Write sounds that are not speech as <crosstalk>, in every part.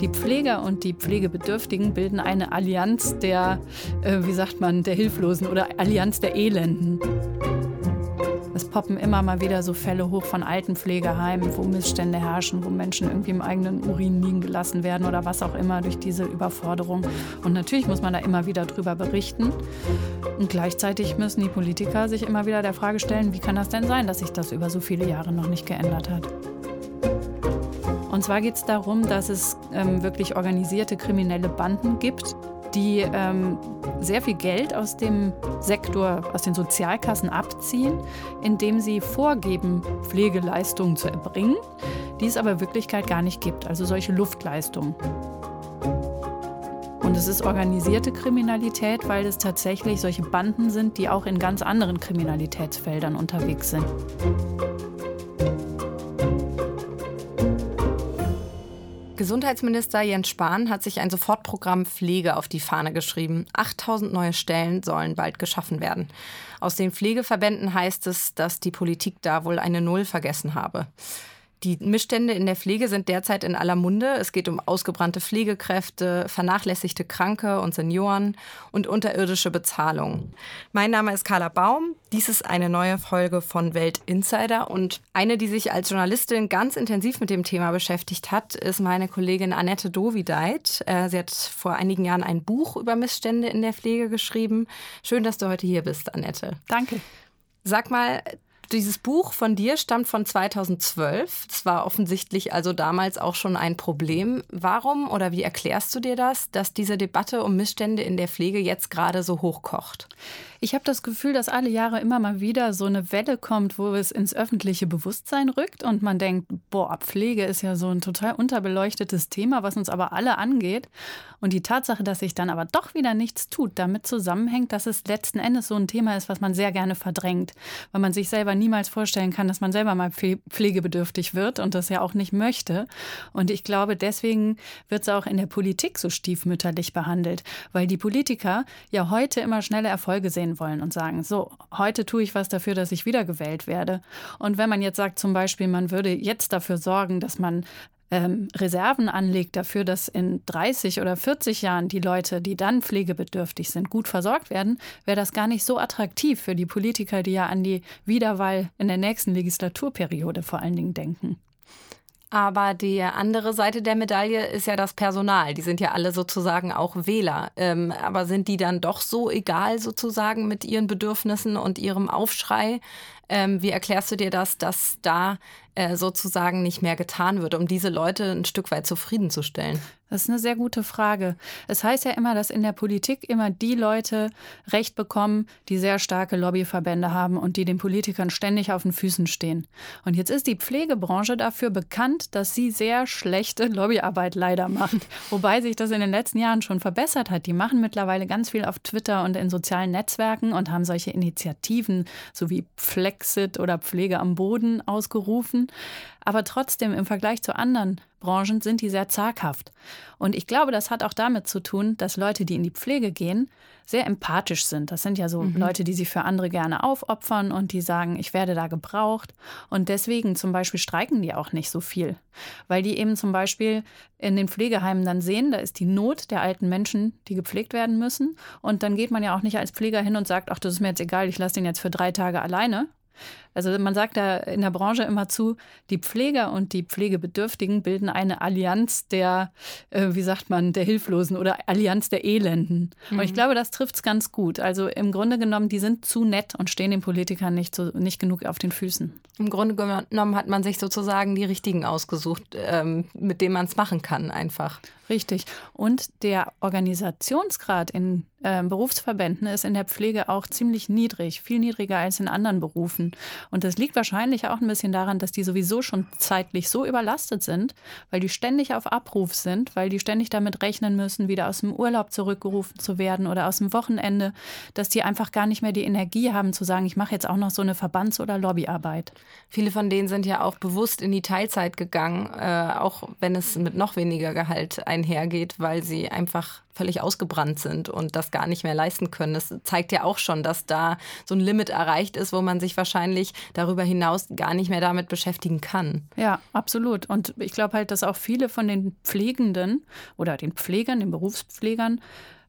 Die Pfleger und die Pflegebedürftigen bilden eine Allianz der, äh, wie sagt man, der Hilflosen oder Allianz der Elenden. Es poppen immer mal wieder so Fälle hoch von alten Pflegeheimen, wo Missstände herrschen, wo Menschen irgendwie im eigenen Urin liegen gelassen werden oder was auch immer durch diese Überforderung. Und natürlich muss man da immer wieder drüber berichten. Und gleichzeitig müssen die Politiker sich immer wieder der Frage stellen, wie kann das denn sein, dass sich das über so viele Jahre noch nicht geändert hat? Und zwar geht es darum, dass es ähm, wirklich organisierte kriminelle Banden gibt, die ähm, sehr viel Geld aus dem Sektor, aus den Sozialkassen abziehen, indem sie vorgeben, Pflegeleistungen zu erbringen, die es aber in Wirklichkeit gar nicht gibt, also solche Luftleistungen. Und es ist organisierte Kriminalität, weil es tatsächlich solche Banden sind, die auch in ganz anderen Kriminalitätsfeldern unterwegs sind. Gesundheitsminister Jens Spahn hat sich ein Sofortprogramm Pflege auf die Fahne geschrieben. 8000 neue Stellen sollen bald geschaffen werden. Aus den Pflegeverbänden heißt es, dass die Politik da wohl eine Null vergessen habe. Die Missstände in der Pflege sind derzeit in aller Munde. Es geht um ausgebrannte Pflegekräfte, vernachlässigte Kranke und Senioren und unterirdische Bezahlung. Mein Name ist Carla Baum. Dies ist eine neue Folge von Welt Insider und eine, die sich als Journalistin ganz intensiv mit dem Thema beschäftigt hat, ist meine Kollegin Annette Dovideit. Äh, sie hat vor einigen Jahren ein Buch über Missstände in der Pflege geschrieben. Schön, dass du heute hier bist, Annette. Danke. Sag mal, dieses Buch von dir stammt von 2012. Es war offensichtlich also damals auch schon ein Problem. Warum oder wie erklärst du dir das, dass diese Debatte um Missstände in der Pflege jetzt gerade so hochkocht? Ich habe das Gefühl, dass alle Jahre immer mal wieder so eine Welle kommt, wo es ins öffentliche Bewusstsein rückt und man denkt, boah, Pflege ist ja so ein total unterbeleuchtetes Thema, was uns aber alle angeht. Und die Tatsache, dass sich dann aber doch wieder nichts tut, damit zusammenhängt, dass es letzten Endes so ein Thema ist, was man sehr gerne verdrängt, weil man sich selber niemals vorstellen kann, dass man selber mal pflegebedürftig wird und das ja auch nicht möchte. Und ich glaube, deswegen wird es auch in der Politik so stiefmütterlich behandelt, weil die Politiker ja heute immer schnelle Erfolge sehen wollen und sagen, so, heute tue ich was dafür, dass ich wiedergewählt werde. Und wenn man jetzt sagt zum Beispiel, man würde jetzt dafür sorgen, dass man ähm, Reserven anlegt dafür, dass in 30 oder 40 Jahren die Leute, die dann pflegebedürftig sind, gut versorgt werden, wäre das gar nicht so attraktiv für die Politiker, die ja an die Wiederwahl in der nächsten Legislaturperiode vor allen Dingen denken. Aber die andere Seite der Medaille ist ja das Personal. Die sind ja alle sozusagen auch Wähler. Ähm, aber sind die dann doch so egal sozusagen mit ihren Bedürfnissen und ihrem Aufschrei? Ähm, wie erklärst du dir das, dass da äh, sozusagen nicht mehr getan wird, um diese Leute ein Stück weit zufriedenzustellen? Das ist eine sehr gute Frage. Es heißt ja immer, dass in der Politik immer die Leute Recht bekommen, die sehr starke Lobbyverbände haben und die den Politikern ständig auf den Füßen stehen. Und jetzt ist die Pflegebranche dafür bekannt, dass sie sehr schlechte Lobbyarbeit leider macht. <laughs> Wobei sich das in den letzten Jahren schon verbessert hat. Die machen mittlerweile ganz viel auf Twitter und in sozialen Netzwerken und haben solche Initiativen, so wie Flexit oder Pflege am Boden ausgerufen. Aber trotzdem im Vergleich zu anderen Branchen sind die sehr zaghaft. Und ich glaube, das hat auch damit zu tun, dass Leute, die in die Pflege gehen, sehr empathisch sind. Das sind ja so mhm. Leute, die sich für andere gerne aufopfern und die sagen, ich werde da gebraucht. Und deswegen zum Beispiel streiken die auch nicht so viel, weil die eben zum Beispiel in den Pflegeheimen dann sehen, da ist die Not der alten Menschen, die gepflegt werden müssen. Und dann geht man ja auch nicht als Pfleger hin und sagt, ach, das ist mir jetzt egal, ich lasse den jetzt für drei Tage alleine, also man sagt da in der Branche immer zu, die Pfleger und die Pflegebedürftigen bilden eine Allianz der, äh, wie sagt man, der Hilflosen oder Allianz der Elenden. Mhm. Und ich mhm. glaube, das trifft es ganz gut. Also im Grunde genommen, die sind zu nett und stehen den Politikern nicht, so, nicht genug auf den Füßen. Im Grunde genommen hat man sich sozusagen die richtigen ausgesucht, ähm, mit denen man es machen kann einfach. Richtig. Und der Organisationsgrad in äh, Berufsverbänden ist in der Pflege auch ziemlich niedrig, viel niedriger als in anderen Berufen. Und das liegt wahrscheinlich auch ein bisschen daran, dass die sowieso schon zeitlich so überlastet sind, weil die ständig auf Abruf sind, weil die ständig damit rechnen müssen, wieder aus dem Urlaub zurückgerufen zu werden oder aus dem Wochenende, dass die einfach gar nicht mehr die Energie haben zu sagen, ich mache jetzt auch noch so eine Verbands- oder Lobbyarbeit. Viele von denen sind ja auch bewusst in die Teilzeit gegangen, äh, auch wenn es mit noch weniger Gehalt einhergeht, weil sie einfach völlig ausgebrannt sind und das gar nicht mehr leisten können. Das zeigt ja auch schon, dass da so ein Limit erreicht ist, wo man sich wahrscheinlich darüber hinaus gar nicht mehr damit beschäftigen kann. Ja, absolut. Und ich glaube halt, dass auch viele von den Pflegenden oder den Pflegern, den Berufspflegern,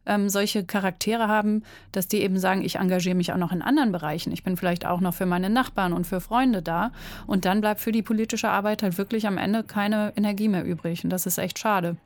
ähm, solche Charaktere haben, dass die eben sagen, ich engagiere mich auch noch in anderen Bereichen. Ich bin vielleicht auch noch für meine Nachbarn und für Freunde da. Und dann bleibt für die politische Arbeit halt wirklich am Ende keine Energie mehr übrig. Und das ist echt schade.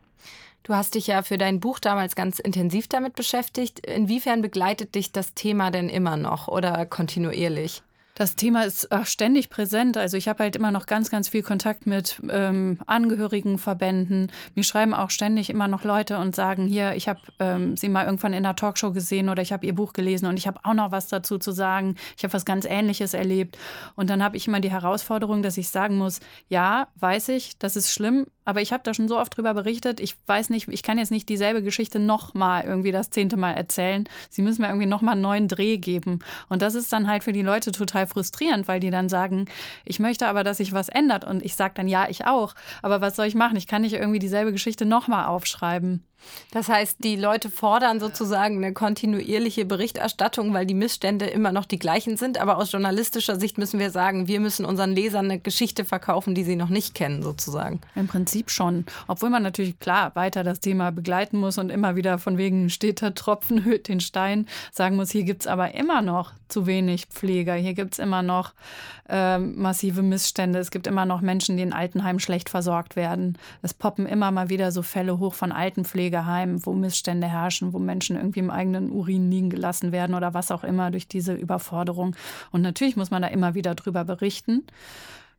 Du hast dich ja für dein Buch damals ganz intensiv damit beschäftigt. Inwiefern begleitet dich das Thema denn immer noch oder kontinuierlich? Das Thema ist ach, ständig präsent. Also ich habe halt immer noch ganz, ganz viel Kontakt mit ähm, Angehörigenverbänden. Mir schreiben auch ständig immer noch Leute und sagen, hier, ich habe ähm, sie mal irgendwann in einer Talkshow gesehen oder ich habe ihr Buch gelesen und ich habe auch noch was dazu zu sagen. Ich habe was ganz Ähnliches erlebt. Und dann habe ich immer die Herausforderung, dass ich sagen muss, ja, weiß ich, das ist schlimm, aber ich habe da schon so oft drüber berichtet. Ich weiß nicht, ich kann jetzt nicht dieselbe Geschichte nochmal irgendwie das zehnte Mal erzählen. Sie müssen mir irgendwie nochmal einen neuen Dreh geben. Und das ist dann halt für die Leute total frustrierend, weil die dann sagen, ich möchte aber, dass sich was ändert. Und ich sage dann, ja, ich auch. Aber was soll ich machen? Ich kann nicht irgendwie dieselbe Geschichte nochmal aufschreiben. Das heißt, die Leute fordern sozusagen eine kontinuierliche Berichterstattung, weil die Missstände immer noch die gleichen sind. Aber aus journalistischer Sicht müssen wir sagen, wir müssen unseren Lesern eine Geschichte verkaufen, die sie noch nicht kennen, sozusagen. Im Prinzip schon. Obwohl man natürlich klar weiter das Thema begleiten muss und immer wieder von wegen steter Tropfen hüllt den Stein sagen muss, hier gibt es aber immer noch zu wenig Pfleger. Hier gibt es immer noch äh, massive Missstände. Es gibt immer noch Menschen, die in Altenheimen schlecht versorgt werden. Es poppen immer mal wieder so Fälle hoch von Altenpflegeheimen, wo Missstände herrschen, wo Menschen irgendwie im eigenen Urin liegen gelassen werden oder was auch immer durch diese Überforderung. Und natürlich muss man da immer wieder drüber berichten.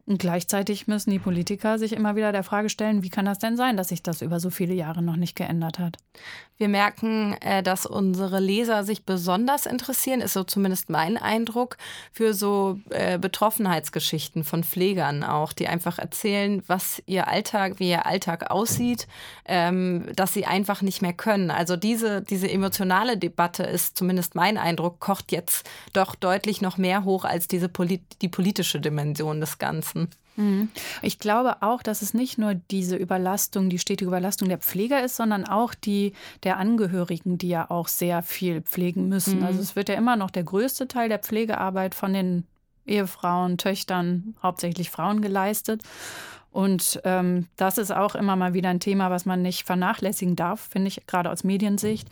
Und gleichzeitig müssen die Politiker sich immer wieder der Frage stellen, wie kann das denn sein, dass sich das über so viele Jahre noch nicht geändert hat? Wir merken, äh, dass unsere Leser sich besonders interessieren, ist so zumindest mein Eindruck, für so äh, Betroffenheitsgeschichten von Pflegern auch, die einfach erzählen, was ihr Alltag, wie ihr Alltag aussieht, ähm, dass sie einfach nicht mehr können. Also diese, diese emotionale Debatte ist zumindest mein Eindruck, kocht jetzt doch deutlich noch mehr hoch als diese die politische Dimension des Ganzen lassen. Mhm. Ich glaube auch, dass es nicht nur diese Überlastung, die stetige Überlastung der Pfleger ist, sondern auch die der Angehörigen, die ja auch sehr viel pflegen müssen. Mhm. Also es wird ja immer noch der größte Teil der Pflegearbeit von den Ehefrauen, Töchtern, hauptsächlich Frauen geleistet. Und ähm, das ist auch immer mal wieder ein Thema, was man nicht vernachlässigen darf, finde ich, gerade aus Mediensicht,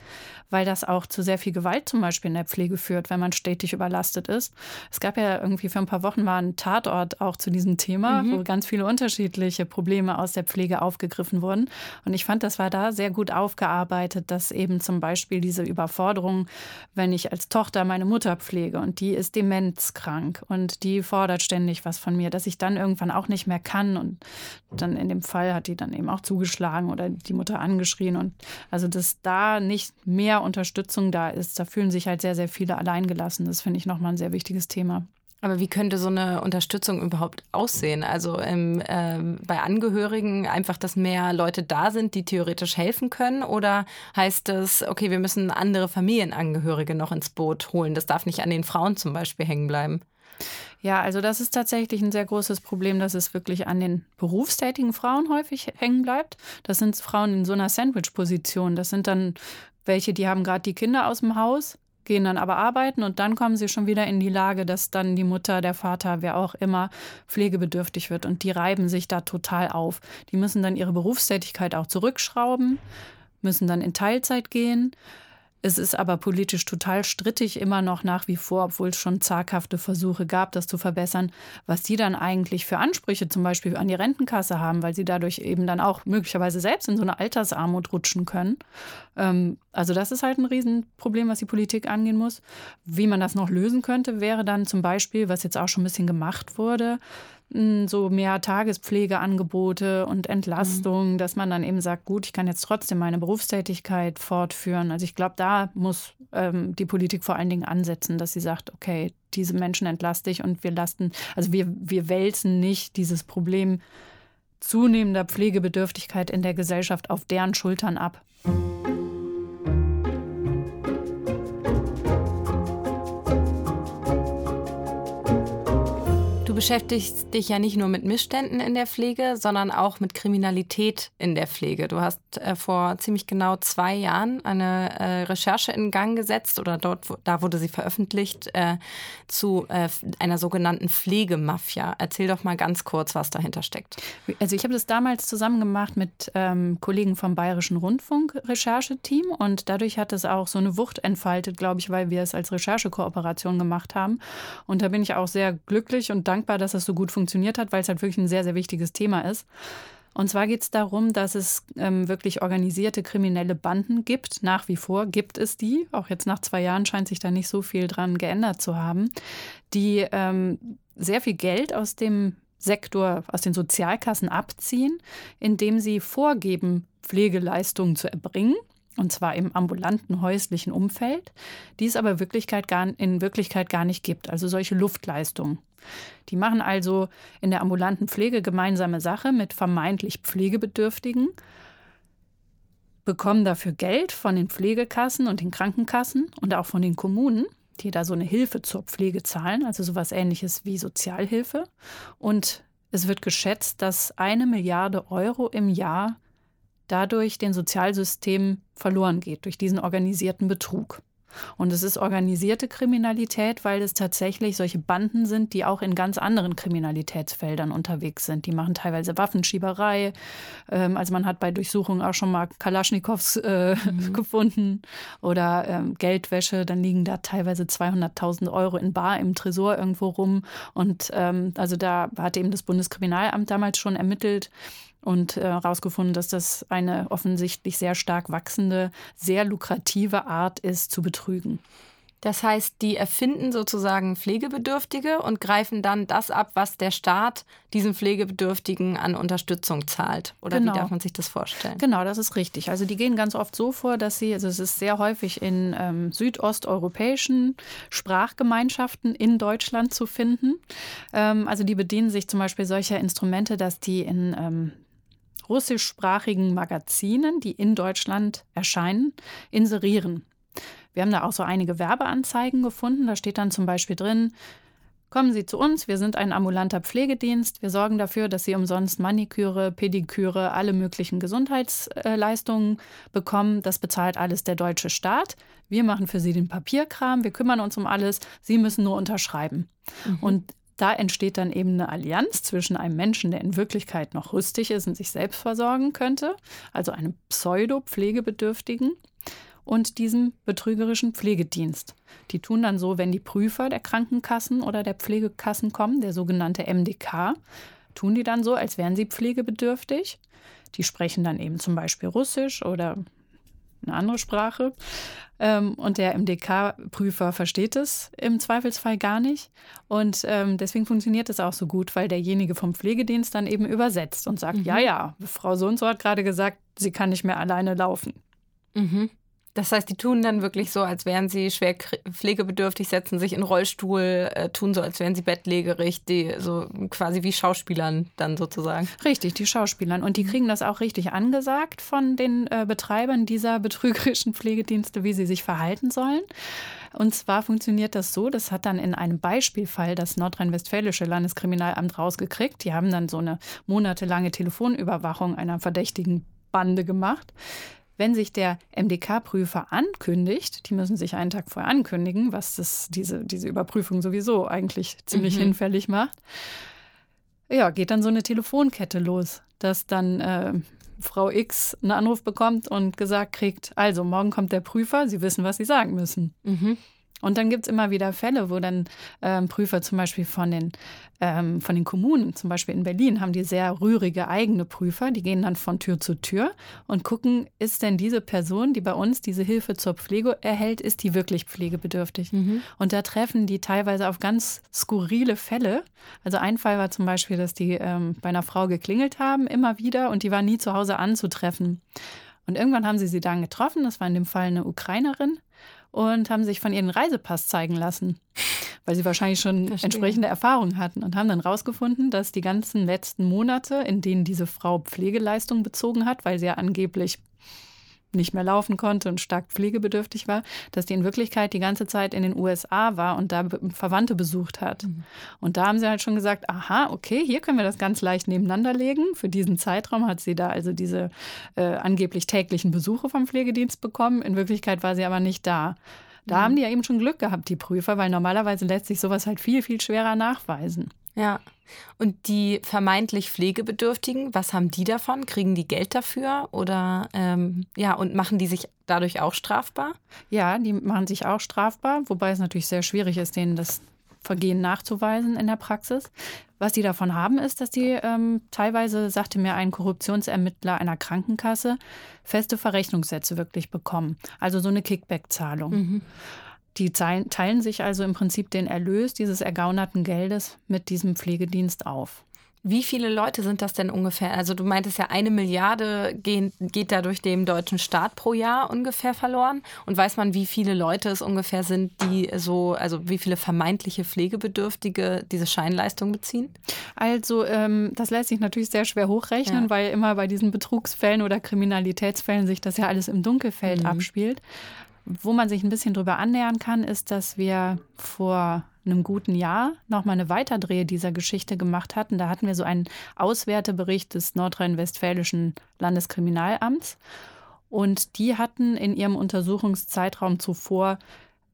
weil das auch zu sehr viel Gewalt zum Beispiel in der Pflege führt, wenn man stetig überlastet ist. Es gab ja irgendwie für ein paar Wochen war ein Tatort auch zu diesem Thema, mhm. wo ganz viele unterschiedliche Probleme aus der Pflege aufgegriffen wurden. Und ich fand, das war da sehr gut aufgearbeitet, dass eben zum Beispiel diese Überforderung, wenn ich als Tochter meine Mutter pflege und die ist demenzkrank und die fordert ständig was von mir, dass ich dann irgendwann auch nicht mehr kann und dann in dem Fall hat die dann eben auch zugeschlagen oder die Mutter angeschrien. Und also, dass da nicht mehr Unterstützung da ist, da fühlen sich halt sehr, sehr viele alleingelassen. Das finde ich nochmal ein sehr wichtiges Thema. Aber wie könnte so eine Unterstützung überhaupt aussehen? Also ähm, äh, bei Angehörigen einfach, dass mehr Leute da sind, die theoretisch helfen können? Oder heißt es, okay, wir müssen andere Familienangehörige noch ins Boot holen? Das darf nicht an den Frauen zum Beispiel hängen bleiben. Ja, also das ist tatsächlich ein sehr großes Problem, dass es wirklich an den berufstätigen Frauen häufig hängen bleibt. Das sind Frauen in so einer Sandwich-Position. Das sind dann welche, die haben gerade die Kinder aus dem Haus, gehen dann aber arbeiten und dann kommen sie schon wieder in die Lage, dass dann die Mutter, der Vater, wer auch immer, pflegebedürftig wird. Und die reiben sich da total auf. Die müssen dann ihre Berufstätigkeit auch zurückschrauben, müssen dann in Teilzeit gehen es ist aber politisch total strittig immer noch nach wie vor, obwohl es schon zaghafte Versuche gab, das zu verbessern, was die dann eigentlich für Ansprüche zum Beispiel an die Rentenkasse haben, weil sie dadurch eben dann auch möglicherweise selbst in so eine Altersarmut rutschen können. Ähm, also das ist halt ein Riesenproblem, was die Politik angehen muss. Wie man das noch lösen könnte, wäre dann zum Beispiel, was jetzt auch schon ein bisschen gemacht wurde, so mehr Tagespflegeangebote und Entlastung, mhm. dass man dann eben sagt, gut, ich kann jetzt trotzdem meine Berufstätigkeit fortführen. Also ich glaube, da muss ähm, die Politik vor allen Dingen ansetzen, dass sie sagt, okay, diese Menschen entlaste ich und wir lasten, also wir, wir wälzen nicht dieses Problem zunehmender Pflegebedürftigkeit in der Gesellschaft auf deren Schultern ab. Beschäftigst dich ja nicht nur mit Missständen in der Pflege, sondern auch mit Kriminalität in der Pflege. Du hast äh, vor ziemlich genau zwei Jahren eine äh, Recherche in Gang gesetzt oder dort, da wurde sie veröffentlicht, äh, zu äh, einer sogenannten Pflegemafia. Erzähl doch mal ganz kurz, was dahinter steckt. Also ich habe das damals zusammen gemacht mit ähm, Kollegen vom Bayerischen Rundfunk Rechercheteam und dadurch hat es auch so eine Wucht entfaltet, glaube ich, weil wir es als Recherchekooperation gemacht haben. Und da bin ich auch sehr glücklich und dankbar dankbar, dass das so gut funktioniert hat, weil es halt wirklich ein sehr, sehr wichtiges Thema ist. Und zwar geht es darum, dass es ähm, wirklich organisierte kriminelle Banden gibt. Nach wie vor gibt es die. Auch jetzt nach zwei Jahren scheint sich da nicht so viel dran geändert zu haben, die ähm, sehr viel Geld aus dem Sektor, aus den Sozialkassen abziehen, indem sie vorgeben, Pflegeleistungen zu erbringen und zwar im ambulanten häuslichen Umfeld, die es aber Wirklichkeit gar, in Wirklichkeit gar nicht gibt, also solche Luftleistungen. Die machen also in der ambulanten Pflege gemeinsame Sache mit vermeintlich Pflegebedürftigen, bekommen dafür Geld von den Pflegekassen und den Krankenkassen und auch von den Kommunen, die da so eine Hilfe zur Pflege zahlen, also sowas ähnliches wie Sozialhilfe. Und es wird geschätzt, dass eine Milliarde Euro im Jahr dadurch den Sozialsystemen verloren geht, durch diesen organisierten Betrug. Und es ist organisierte Kriminalität, weil es tatsächlich solche Banden sind, die auch in ganz anderen Kriminalitätsfeldern unterwegs sind. Die machen teilweise Waffenschieberei. Ähm, also man hat bei Durchsuchungen auch schon mal Kalaschnikows äh, mhm. <laughs> gefunden oder ähm, Geldwäsche. Dann liegen da teilweise 200.000 Euro in Bar im Tresor irgendwo rum. Und ähm, also da hat eben das Bundeskriminalamt damals schon ermittelt und herausgefunden, äh, dass das eine offensichtlich sehr stark wachsende, sehr lukrative Art ist zu betrügen. Das heißt, die erfinden sozusagen Pflegebedürftige und greifen dann das ab, was der Staat diesen Pflegebedürftigen an Unterstützung zahlt. Oder genau. wie darf man sich das vorstellen? Genau, das ist richtig. Also die gehen ganz oft so vor, dass sie, also es ist sehr häufig in ähm, südosteuropäischen Sprachgemeinschaften in Deutschland zu finden. Ähm, also die bedienen sich zum Beispiel solcher Instrumente, dass die in ähm, russischsprachigen Magazinen, die in Deutschland erscheinen, inserieren. Wir haben da auch so einige Werbeanzeigen gefunden. Da steht dann zum Beispiel drin, Kommen Sie zu uns, wir sind ein ambulanter Pflegedienst. Wir sorgen dafür, dass Sie umsonst Maniküre, Pediküre, alle möglichen Gesundheitsleistungen bekommen. Das bezahlt alles der deutsche Staat. Wir machen für Sie den Papierkram, wir kümmern uns um alles. Sie müssen nur unterschreiben. Mhm. Und da entsteht dann eben eine Allianz zwischen einem Menschen, der in Wirklichkeit noch rüstig ist und sich selbst versorgen könnte, also einem Pseudo-Pflegebedürftigen, und diesem betrügerischen Pflegedienst. Die tun dann so, wenn die Prüfer der Krankenkassen oder der Pflegekassen kommen, der sogenannte MDK, tun die dann so, als wären sie pflegebedürftig. Die sprechen dann eben zum Beispiel Russisch oder eine andere Sprache. Ähm, und der MDK-Prüfer versteht es im Zweifelsfall gar nicht. Und ähm, deswegen funktioniert es auch so gut, weil derjenige vom Pflegedienst dann eben übersetzt und sagt, mhm. ja, ja, Frau so und so hat gerade gesagt, sie kann nicht mehr alleine laufen. Mhm. Das heißt, die tun dann wirklich so, als wären sie schwer pflegebedürftig, setzen sich in Rollstuhl, äh, tun so, als wären sie bettlägerig, die so quasi wie Schauspielern dann sozusagen. Richtig, die Schauspielern. Und die kriegen das auch richtig angesagt von den äh, Betreibern dieser betrügerischen Pflegedienste, wie sie sich verhalten sollen. Und zwar funktioniert das so, das hat dann in einem Beispielfall das nordrhein-westfälische Landeskriminalamt rausgekriegt. Die haben dann so eine monatelange Telefonüberwachung einer verdächtigen Bande gemacht wenn sich der MDK-Prüfer ankündigt, die müssen sich einen Tag vorher ankündigen, was das, diese, diese Überprüfung sowieso eigentlich ziemlich mhm. hinfällig macht, ja, geht dann so eine Telefonkette los, dass dann äh, Frau X einen Anruf bekommt und gesagt kriegt, also morgen kommt der Prüfer, Sie wissen, was Sie sagen müssen. Mhm. Und dann gibt es immer wieder Fälle, wo dann ähm, Prüfer zum Beispiel von den, ähm, von den Kommunen, zum Beispiel in Berlin, haben die sehr rührige eigene Prüfer, die gehen dann von Tür zu Tür und gucken, ist denn diese Person, die bei uns diese Hilfe zur Pflege erhält, ist die wirklich pflegebedürftig? Mhm. Und da treffen die teilweise auf ganz skurrile Fälle. Also ein Fall war zum Beispiel, dass die ähm, bei einer Frau geklingelt haben, immer wieder, und die war nie zu Hause anzutreffen. Und irgendwann haben sie sie dann getroffen, das war in dem Fall eine Ukrainerin und haben sich von ihrem Reisepass zeigen lassen, weil sie wahrscheinlich schon Verstehe. entsprechende Erfahrungen hatten und haben dann rausgefunden, dass die ganzen letzten Monate, in denen diese Frau Pflegeleistung bezogen hat, weil sie ja angeblich nicht mehr laufen konnte und stark pflegebedürftig war, dass die in Wirklichkeit die ganze Zeit in den USA war und da Verwandte besucht hat. Mhm. Und da haben sie halt schon gesagt, aha, okay, hier können wir das ganz leicht nebeneinander legen. Für diesen Zeitraum hat sie da also diese äh, angeblich täglichen Besuche vom Pflegedienst bekommen. In Wirklichkeit war sie aber nicht da. Da mhm. haben die ja eben schon Glück gehabt, die Prüfer, weil normalerweise lässt sich sowas halt viel, viel schwerer nachweisen. Ja. Und die vermeintlich Pflegebedürftigen, was haben die davon? Kriegen die Geld dafür oder ähm, ja, und machen die sich dadurch auch strafbar? Ja, die machen sich auch strafbar, wobei es natürlich sehr schwierig ist, denen das Vergehen nachzuweisen in der Praxis. Was die davon haben, ist, dass die ähm, teilweise, sagte mir ein Korruptionsermittler einer Krankenkasse, feste Verrechnungssätze wirklich bekommen. Also so eine Kickback-Zahlung. Mhm. Die teilen sich also im Prinzip den Erlös dieses ergaunerten Geldes mit diesem Pflegedienst auf. Wie viele Leute sind das denn ungefähr? Also du meintest ja, eine Milliarde geht da durch den deutschen Staat pro Jahr ungefähr verloren. Und weiß man, wie viele Leute es ungefähr sind, die so, also wie viele vermeintliche Pflegebedürftige diese Scheinleistung beziehen? Also ähm, das lässt sich natürlich sehr schwer hochrechnen, ja. weil immer bei diesen Betrugsfällen oder Kriminalitätsfällen sich das ja alles im Dunkelfeld mhm. abspielt. Wo man sich ein bisschen drüber annähern kann, ist, dass wir vor einem guten Jahr nochmal eine Weiterdrehe dieser Geschichte gemacht hatten. Da hatten wir so einen Auswertebericht des nordrhein-westfälischen Landeskriminalamts. Und die hatten in ihrem Untersuchungszeitraum zuvor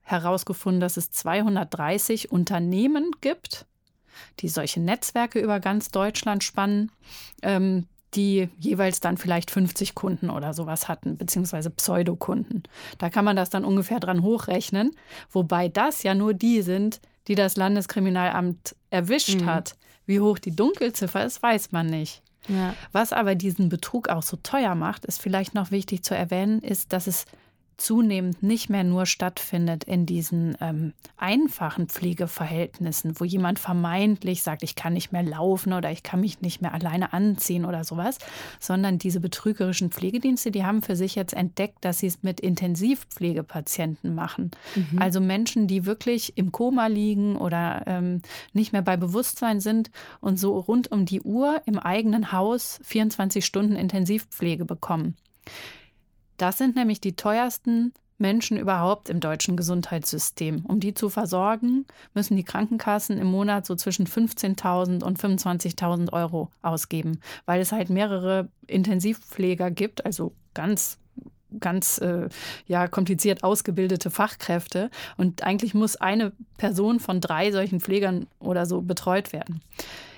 herausgefunden, dass es 230 Unternehmen gibt, die solche Netzwerke über ganz Deutschland spannen, ähm, die jeweils dann vielleicht 50 Kunden oder sowas hatten, beziehungsweise Pseudokunden. Da kann man das dann ungefähr dran hochrechnen, wobei das ja nur die sind, die das Landeskriminalamt erwischt mhm. hat. Wie hoch die Dunkelziffer ist, weiß man nicht. Ja. Was aber diesen Betrug auch so teuer macht, ist vielleicht noch wichtig zu erwähnen, ist, dass es zunehmend nicht mehr nur stattfindet in diesen ähm, einfachen Pflegeverhältnissen, wo jemand vermeintlich sagt, ich kann nicht mehr laufen oder ich kann mich nicht mehr alleine anziehen oder sowas, sondern diese betrügerischen Pflegedienste, die haben für sich jetzt entdeckt, dass sie es mit Intensivpflegepatienten machen. Mhm. Also Menschen, die wirklich im Koma liegen oder ähm, nicht mehr bei Bewusstsein sind und so rund um die Uhr im eigenen Haus 24 Stunden Intensivpflege bekommen. Das sind nämlich die teuersten Menschen überhaupt im deutschen Gesundheitssystem. Um die zu versorgen, müssen die Krankenkassen im Monat so zwischen 15.000 und 25.000 Euro ausgeben, weil es halt mehrere Intensivpfleger gibt, also ganz ganz äh, ja, kompliziert ausgebildete Fachkräfte. Und eigentlich muss eine Person von drei solchen Pflegern oder so betreut werden.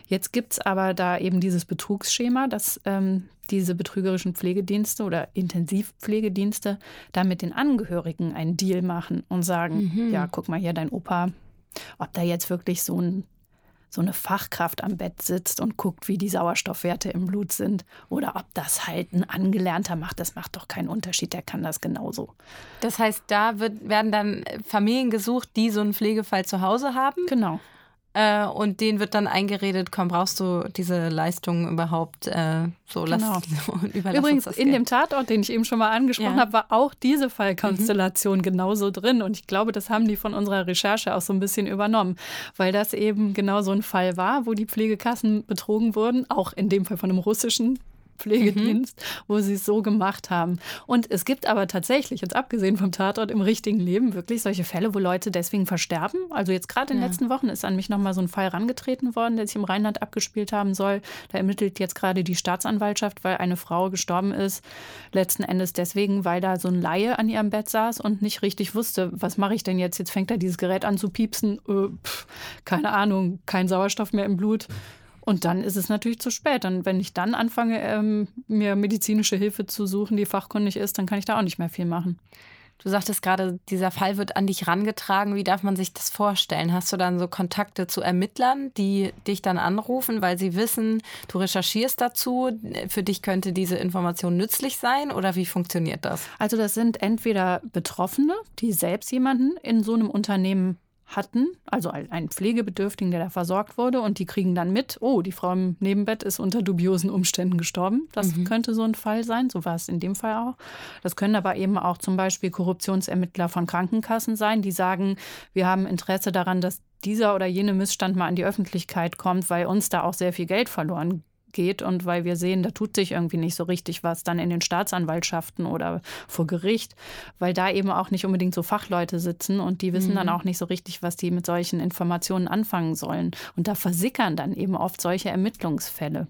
Jetzt gibt es aber da eben dieses Betrugsschema, dass ähm, diese betrügerischen Pflegedienste oder Intensivpflegedienste da mit den Angehörigen einen Deal machen und sagen, mhm. ja, guck mal hier, dein Opa, ob da jetzt wirklich so ein so eine Fachkraft am Bett sitzt und guckt, wie die Sauerstoffwerte im Blut sind. Oder ob das halt ein Angelernter macht, das macht doch keinen Unterschied, der kann das genauso. Das heißt, da wird, werden dann Familien gesucht, die so einen Pflegefall zu Hause haben? Genau. Äh, und denen wird dann eingeredet, komm, brauchst du diese Leistung überhaupt äh, so genau. <laughs> lass, Übrigens, in dem Tatort, den ich eben schon mal angesprochen ja. habe, war auch diese Fallkonstellation mhm. genauso drin. Und ich glaube, das haben die von unserer Recherche auch so ein bisschen übernommen, weil das eben genau so ein Fall war, wo die Pflegekassen betrogen wurden, auch in dem Fall von einem russischen Pflegedienst, mhm. wo sie es so gemacht haben. Und es gibt aber tatsächlich, jetzt abgesehen vom Tatort im richtigen Leben, wirklich solche Fälle, wo Leute deswegen versterben. Also jetzt gerade in den ja. letzten Wochen ist an mich nochmal so ein Fall rangetreten worden, der sich im Rheinland abgespielt haben soll. Da ermittelt jetzt gerade die Staatsanwaltschaft, weil eine Frau gestorben ist. Letzten Endes deswegen, weil da so ein Laie an ihrem Bett saß und nicht richtig wusste, was mache ich denn jetzt? Jetzt fängt da dieses Gerät an zu piepsen. Äh, pff, keine Ahnung, kein Sauerstoff mehr im Blut. Und dann ist es natürlich zu spät. Und wenn ich dann anfange, ähm, mir medizinische Hilfe zu suchen, die fachkundig ist, dann kann ich da auch nicht mehr viel machen. Du sagtest gerade, dieser Fall wird an dich rangetragen. Wie darf man sich das vorstellen? Hast du dann so Kontakte zu Ermittlern, die dich dann anrufen, weil sie wissen, du recherchierst dazu? Für dich könnte diese Information nützlich sein oder wie funktioniert das? Also das sind entweder Betroffene, die selbst jemanden in so einem Unternehmen hatten, also einen Pflegebedürftigen, der da versorgt wurde, und die kriegen dann mit, oh, die Frau im Nebenbett ist unter dubiosen Umständen gestorben. Das mhm. könnte so ein Fall sein, so war es in dem Fall auch. Das können aber eben auch zum Beispiel Korruptionsermittler von Krankenkassen sein, die sagen, wir haben Interesse daran, dass dieser oder jene Missstand mal an die Öffentlichkeit kommt, weil uns da auch sehr viel Geld verloren geht und weil wir sehen, da tut sich irgendwie nicht so richtig was dann in den Staatsanwaltschaften oder vor Gericht, weil da eben auch nicht unbedingt so Fachleute sitzen und die wissen mhm. dann auch nicht so richtig, was die mit solchen Informationen anfangen sollen. Und da versickern dann eben oft solche Ermittlungsfälle.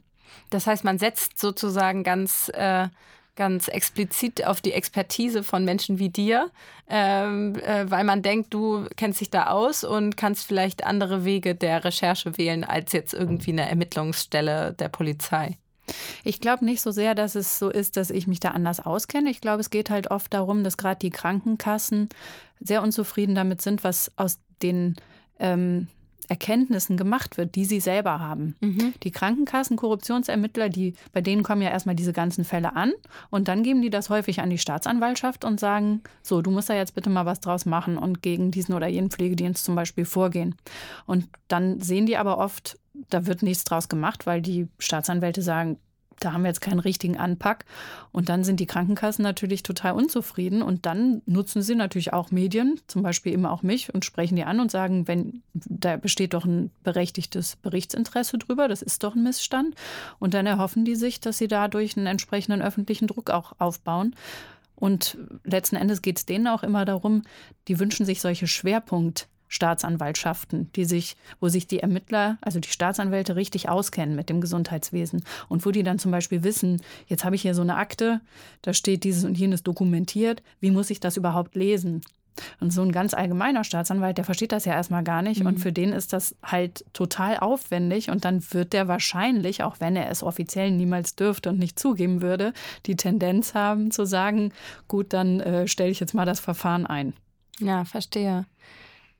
Das heißt, man setzt sozusagen ganz äh, ganz explizit auf die Expertise von Menschen wie dir, ähm, äh, weil man denkt, du kennst dich da aus und kannst vielleicht andere Wege der Recherche wählen als jetzt irgendwie eine Ermittlungsstelle der Polizei. Ich glaube nicht so sehr, dass es so ist, dass ich mich da anders auskenne. Ich glaube, es geht halt oft darum, dass gerade die Krankenkassen sehr unzufrieden damit sind, was aus den ähm, Erkenntnissen gemacht wird, die sie selber haben. Mhm. Die Krankenkassen, Korruptionsermittler, die, bei denen kommen ja erstmal diese ganzen Fälle an und dann geben die das häufig an die Staatsanwaltschaft und sagen, so, du musst da jetzt bitte mal was draus machen und gegen diesen oder jenen Pflegedienst zum Beispiel vorgehen. Und dann sehen die aber oft, da wird nichts draus gemacht, weil die Staatsanwälte sagen, da haben wir jetzt keinen richtigen Anpack. Und dann sind die Krankenkassen natürlich total unzufrieden. Und dann nutzen sie natürlich auch Medien, zum Beispiel eben auch mich, und sprechen die an und sagen, wenn da besteht doch ein berechtigtes Berichtsinteresse drüber, das ist doch ein Missstand. Und dann erhoffen die sich, dass sie dadurch einen entsprechenden öffentlichen Druck auch aufbauen. Und letzten Endes geht es denen auch immer darum, die wünschen sich solche Schwerpunkt. Staatsanwaltschaften, die sich, wo sich die Ermittler, also die Staatsanwälte richtig auskennen mit dem Gesundheitswesen und wo die dann zum Beispiel wissen, jetzt habe ich hier so eine Akte, da steht dieses und jenes dokumentiert, wie muss ich das überhaupt lesen? Und so ein ganz allgemeiner Staatsanwalt, der versteht das ja erstmal gar nicht. Mhm. Und für den ist das halt total aufwendig. Und dann wird der wahrscheinlich, auch wenn er es offiziell niemals dürfte und nicht zugeben würde, die Tendenz haben zu sagen, gut, dann äh, stelle ich jetzt mal das Verfahren ein. Ja, verstehe.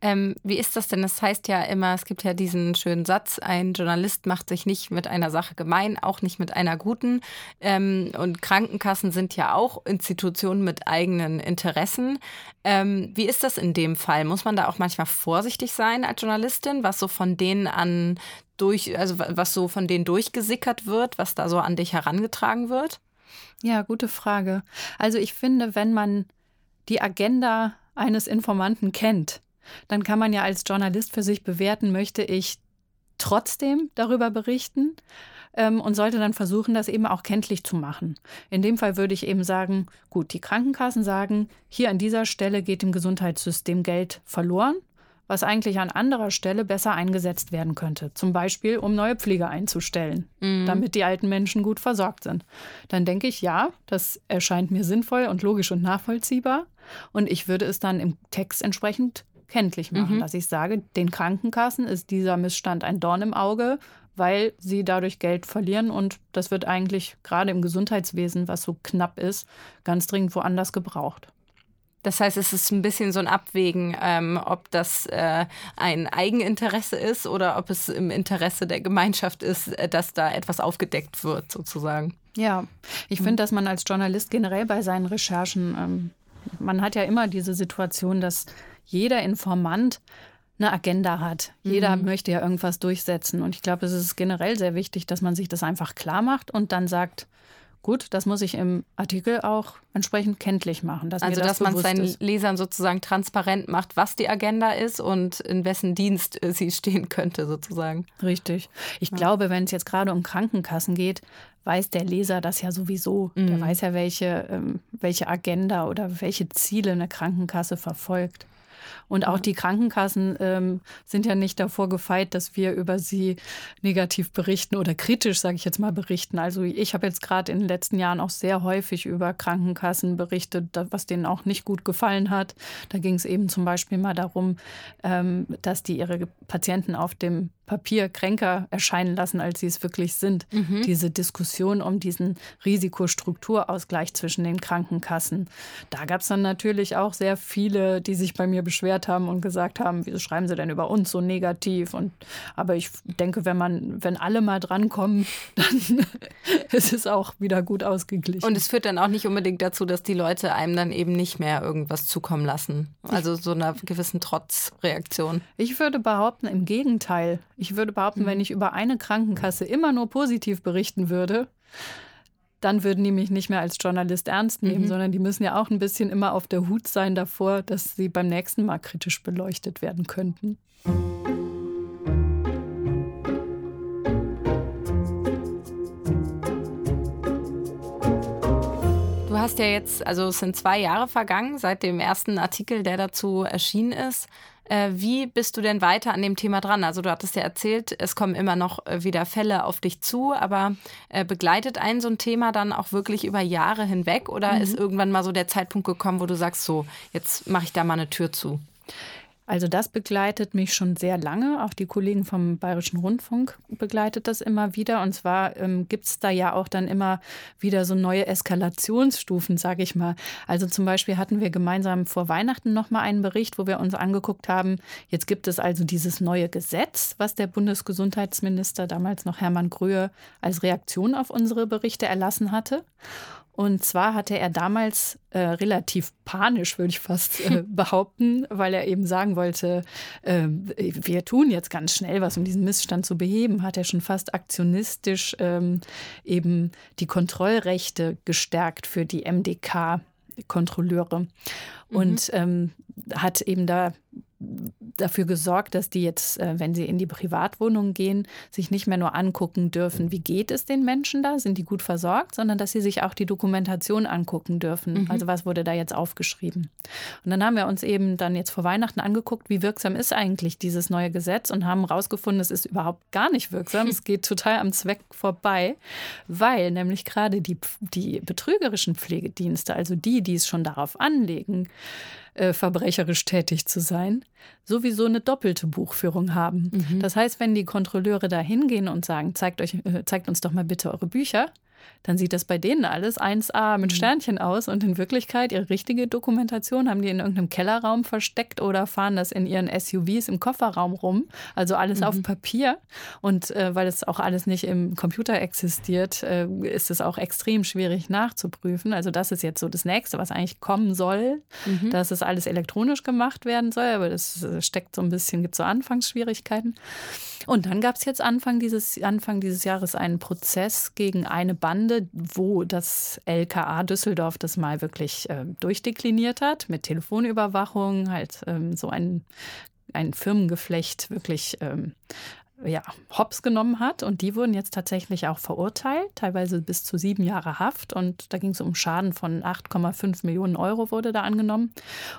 Ähm, wie ist das denn? Das heißt ja immer, es gibt ja diesen schönen Satz, ein Journalist macht sich nicht mit einer Sache gemein, auch nicht mit einer guten. Ähm, und Krankenkassen sind ja auch Institutionen mit eigenen Interessen. Ähm, wie ist das in dem Fall? Muss man da auch manchmal vorsichtig sein als Journalistin, was so von denen an durch, also was so von denen durchgesickert wird, was da so an dich herangetragen wird? Ja, gute Frage. Also ich finde, wenn man die Agenda eines Informanten kennt, dann kann man ja als Journalist für sich bewerten, möchte ich trotzdem darüber berichten ähm, und sollte dann versuchen, das eben auch kenntlich zu machen. In dem Fall würde ich eben sagen, gut, die Krankenkassen sagen, hier an dieser Stelle geht im Gesundheitssystem Geld verloren, was eigentlich an anderer Stelle besser eingesetzt werden könnte. Zum Beispiel, um neue Pfleger einzustellen, mhm. damit die alten Menschen gut versorgt sind. Dann denke ich, ja, das erscheint mir sinnvoll und logisch und nachvollziehbar. Und ich würde es dann im Text entsprechend kenntlich machen, mhm. dass ich sage, den Krankenkassen ist dieser Missstand ein Dorn im Auge, weil sie dadurch Geld verlieren und das wird eigentlich gerade im Gesundheitswesen, was so knapp ist, ganz dringend woanders gebraucht. Das heißt, es ist ein bisschen so ein Abwägen, ähm, ob das äh, ein Eigeninteresse ist oder ob es im Interesse der Gemeinschaft ist, äh, dass da etwas aufgedeckt wird, sozusagen. Ja, ich mhm. finde, dass man als Journalist generell bei seinen Recherchen, ähm, man hat ja immer diese Situation, dass jeder Informant eine Agenda hat. Jeder mhm. möchte ja irgendwas durchsetzen. Und ich glaube, es ist generell sehr wichtig, dass man sich das einfach klar macht und dann sagt, gut, das muss ich im Artikel auch entsprechend kenntlich machen. Dass also, das dass man seinen ist. Lesern sozusagen transparent macht, was die Agenda ist und in wessen Dienst sie <laughs> stehen könnte, sozusagen. Richtig. Ich ja. glaube, wenn es jetzt gerade um Krankenkassen geht, weiß der Leser das ja sowieso. Mhm. Der weiß ja, welche, ähm, welche Agenda oder welche Ziele eine Krankenkasse verfolgt. Und auch die Krankenkassen ähm, sind ja nicht davor gefeit, dass wir über sie negativ berichten oder kritisch, sage ich jetzt mal, berichten. Also ich habe jetzt gerade in den letzten Jahren auch sehr häufig über Krankenkassen berichtet, was denen auch nicht gut gefallen hat. Da ging es eben zum Beispiel mal darum, ähm, dass die ihre Patienten auf dem Papier kränker erscheinen lassen, als sie es wirklich sind. Mhm. Diese Diskussion um diesen Risikostrukturausgleich zwischen den Krankenkassen. Da gab es dann natürlich auch sehr viele, die sich bei mir beschwert haben und gesagt haben, wieso schreiben sie denn über uns so negativ? Und aber ich denke, wenn man, wenn alle mal drankommen, <laughs> dann <laughs> ist es auch wieder gut ausgeglichen. Und es führt dann auch nicht unbedingt dazu, dass die Leute einem dann eben nicht mehr irgendwas zukommen lassen. Also so einer gewissen Trotzreaktion. Ich würde behaupten, im Gegenteil. Ich würde behaupten, mhm. wenn ich über eine Krankenkasse immer nur positiv berichten würde, dann würden die mich nicht mehr als Journalist ernst nehmen, mhm. sondern die müssen ja auch ein bisschen immer auf der Hut sein davor, dass sie beim nächsten Mal kritisch beleuchtet werden könnten. Du hast ja jetzt, also es sind zwei Jahre vergangen seit dem ersten Artikel, der dazu erschienen ist. Äh, wie bist du denn weiter an dem Thema dran? Also du hattest ja erzählt, es kommen immer noch äh, wieder Fälle auf dich zu, aber äh, begleitet einen so ein Thema dann auch wirklich über Jahre hinweg oder mhm. ist irgendwann mal so der Zeitpunkt gekommen, wo du sagst, so, jetzt mache ich da mal eine Tür zu? Also das begleitet mich schon sehr lange. Auch die Kollegen vom Bayerischen Rundfunk begleitet das immer wieder. Und zwar ähm, gibt es da ja auch dann immer wieder so neue Eskalationsstufen, sage ich mal. Also zum Beispiel hatten wir gemeinsam vor Weihnachten noch mal einen Bericht, wo wir uns angeguckt haben, jetzt gibt es also dieses neue Gesetz, was der Bundesgesundheitsminister damals noch Hermann Gröhe als Reaktion auf unsere Berichte erlassen hatte. Und zwar hatte er damals äh, relativ panisch, würde ich fast äh, <laughs> behaupten, weil er eben sagen wollte, äh, wir tun jetzt ganz schnell was, um diesen Missstand zu beheben, hat er schon fast aktionistisch ähm, eben die Kontrollrechte gestärkt für die MDK-Kontrolleure. Mhm. Und ähm, hat eben da dafür gesorgt, dass die jetzt, äh, wenn sie in die Privatwohnung gehen, sich nicht mehr nur angucken dürfen, wie geht es den Menschen da, sind die gut versorgt, sondern dass sie sich auch die Dokumentation angucken dürfen. Mhm. Also was wurde da jetzt aufgeschrieben. Und dann haben wir uns eben dann jetzt vor Weihnachten angeguckt, wie wirksam ist eigentlich dieses neue Gesetz und haben herausgefunden, es ist überhaupt gar nicht wirksam. <laughs> es geht total am Zweck vorbei, weil nämlich gerade die, die betrügerischen Pflegedienste, also die, die es schon darauf anlegen, äh, verbrecherisch tätig zu sein, sowieso eine doppelte Buchführung haben. Mhm. Das heißt, wenn die Kontrolleure da hingehen und sagen, zeigt, euch, äh, zeigt uns doch mal bitte eure Bücher, dann sieht das bei denen alles 1a mit mhm. Sternchen aus und in Wirklichkeit ihre richtige Dokumentation haben die in irgendeinem Kellerraum versteckt oder fahren das in ihren SUVs im Kofferraum rum. Also alles mhm. auf Papier. Und äh, weil es auch alles nicht im Computer existiert, äh, ist es auch extrem schwierig nachzuprüfen. Also das ist jetzt so das Nächste, was eigentlich kommen soll, mhm. dass es alles elektronisch gemacht werden soll. Aber das äh, steckt so ein bisschen, gibt so Anfangsschwierigkeiten. Und dann gab es jetzt Anfang dieses, Anfang dieses Jahres einen Prozess gegen eine Bande, wo das LKA Düsseldorf das mal wirklich äh, durchdekliniert hat, mit Telefonüberwachung, halt ähm, so ein, ein Firmengeflecht wirklich ähm, ja, hops genommen hat. Und die wurden jetzt tatsächlich auch verurteilt, teilweise bis zu sieben Jahre Haft. Und da ging es um Schaden von 8,5 Millionen Euro wurde da angenommen.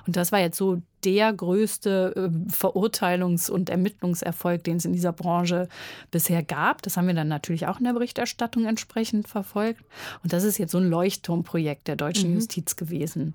Und das war jetzt so der größte äh, Verurteilungs- und Ermittlungserfolg, den es in dieser Branche bisher gab. Das haben wir dann natürlich auch in der Berichterstattung entsprechend verfolgt. Und das ist jetzt so ein Leuchtturmprojekt der deutschen mhm. Justiz gewesen.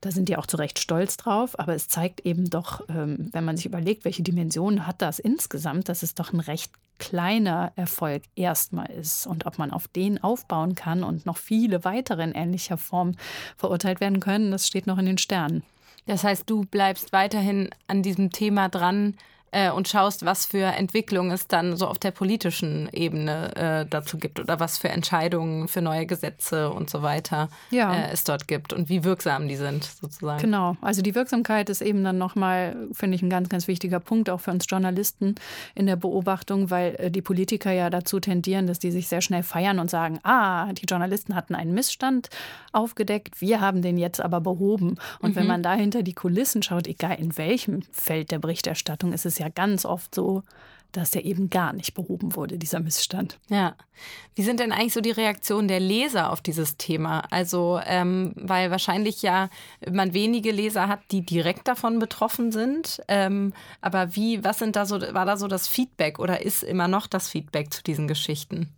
Da sind die auch zu Recht stolz drauf, aber es zeigt eben doch, ähm, wenn man sich überlegt, welche Dimensionen hat das insgesamt, dass es doch ein recht kleiner Erfolg erstmal ist und ob man auf den aufbauen kann und noch viele weitere in ähnlicher Form verurteilt werden können, das steht noch in den Sternen. Das heißt, du bleibst weiterhin an diesem Thema dran, äh, und schaust, was für Entwicklungen es dann so auf der politischen Ebene äh, dazu gibt oder was für Entscheidungen für neue Gesetze und so weiter ja. äh, es dort gibt und wie wirksam die sind sozusagen. Genau, also die Wirksamkeit ist eben dann nochmal, finde ich, ein ganz, ganz wichtiger Punkt auch für uns Journalisten in der Beobachtung, weil äh, die Politiker ja dazu tendieren, dass die sich sehr schnell feiern und sagen, ah, die Journalisten hatten einen Missstand aufgedeckt, wir haben den jetzt aber behoben. Und mhm. wenn man da hinter die Kulissen schaut, egal in welchem Feld der Berichterstattung, ist es ja ganz oft so, dass der eben gar nicht behoben wurde, dieser Missstand. Ja. Wie sind denn eigentlich so die Reaktionen der Leser auf dieses Thema? Also, ähm, weil wahrscheinlich ja man wenige Leser hat, die direkt davon betroffen sind. Ähm, aber wie, was sind da so, war da so das Feedback oder ist immer noch das Feedback zu diesen Geschichten?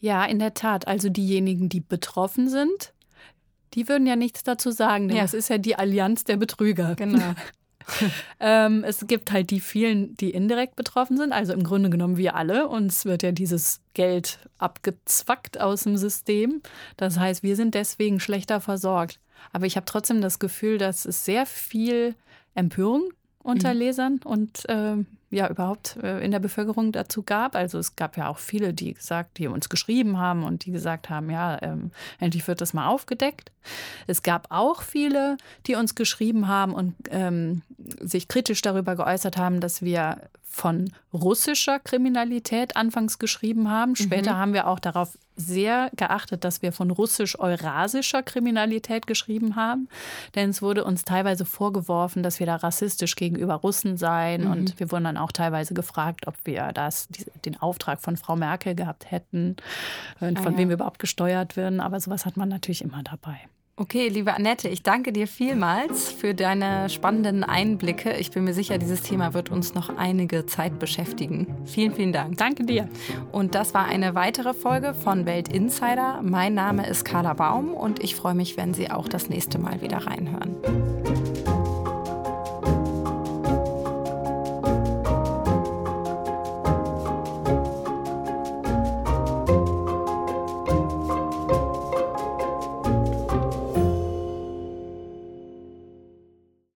Ja, in der Tat. Also diejenigen, die betroffen sind, die würden ja nichts dazu sagen, denn ja. das ist ja die Allianz der Betrüger. Genau. <laughs> <laughs> ähm, es gibt halt die vielen, die indirekt betroffen sind, also im Grunde genommen wir alle. Uns wird ja dieses Geld abgezwackt aus dem System. Das heißt, wir sind deswegen schlechter versorgt. Aber ich habe trotzdem das Gefühl, dass es sehr viel Empörung unter mhm. Lesern und äh, ja überhaupt äh, in der Bevölkerung dazu gab. Also es gab ja auch viele, die gesagt, die uns geschrieben haben und die gesagt haben, ja, ähm, endlich wird das mal aufgedeckt. Es gab auch viele, die uns geschrieben haben und ähm, sich kritisch darüber geäußert haben, dass wir von russischer Kriminalität anfangs geschrieben haben. Später mhm. haben wir auch darauf sehr geachtet, dass wir von russisch-eurasischer Kriminalität geschrieben haben. Denn es wurde uns teilweise vorgeworfen, dass wir da rassistisch gegenüber Russen seien. Mhm. Und wir wurden dann auch teilweise gefragt, ob wir das, den Auftrag von Frau Merkel gehabt hätten und ah, von ja. wem wir überhaupt gesteuert werden. Aber sowas hat man natürlich immer dabei. Okay, liebe Annette, ich danke dir vielmals für deine spannenden Einblicke. Ich bin mir sicher, dieses Thema wird uns noch einige Zeit beschäftigen. Vielen, vielen Dank. Danke dir. Und das war eine weitere Folge von Welt Insider. Mein Name ist Carla Baum und ich freue mich, wenn Sie auch das nächste Mal wieder reinhören.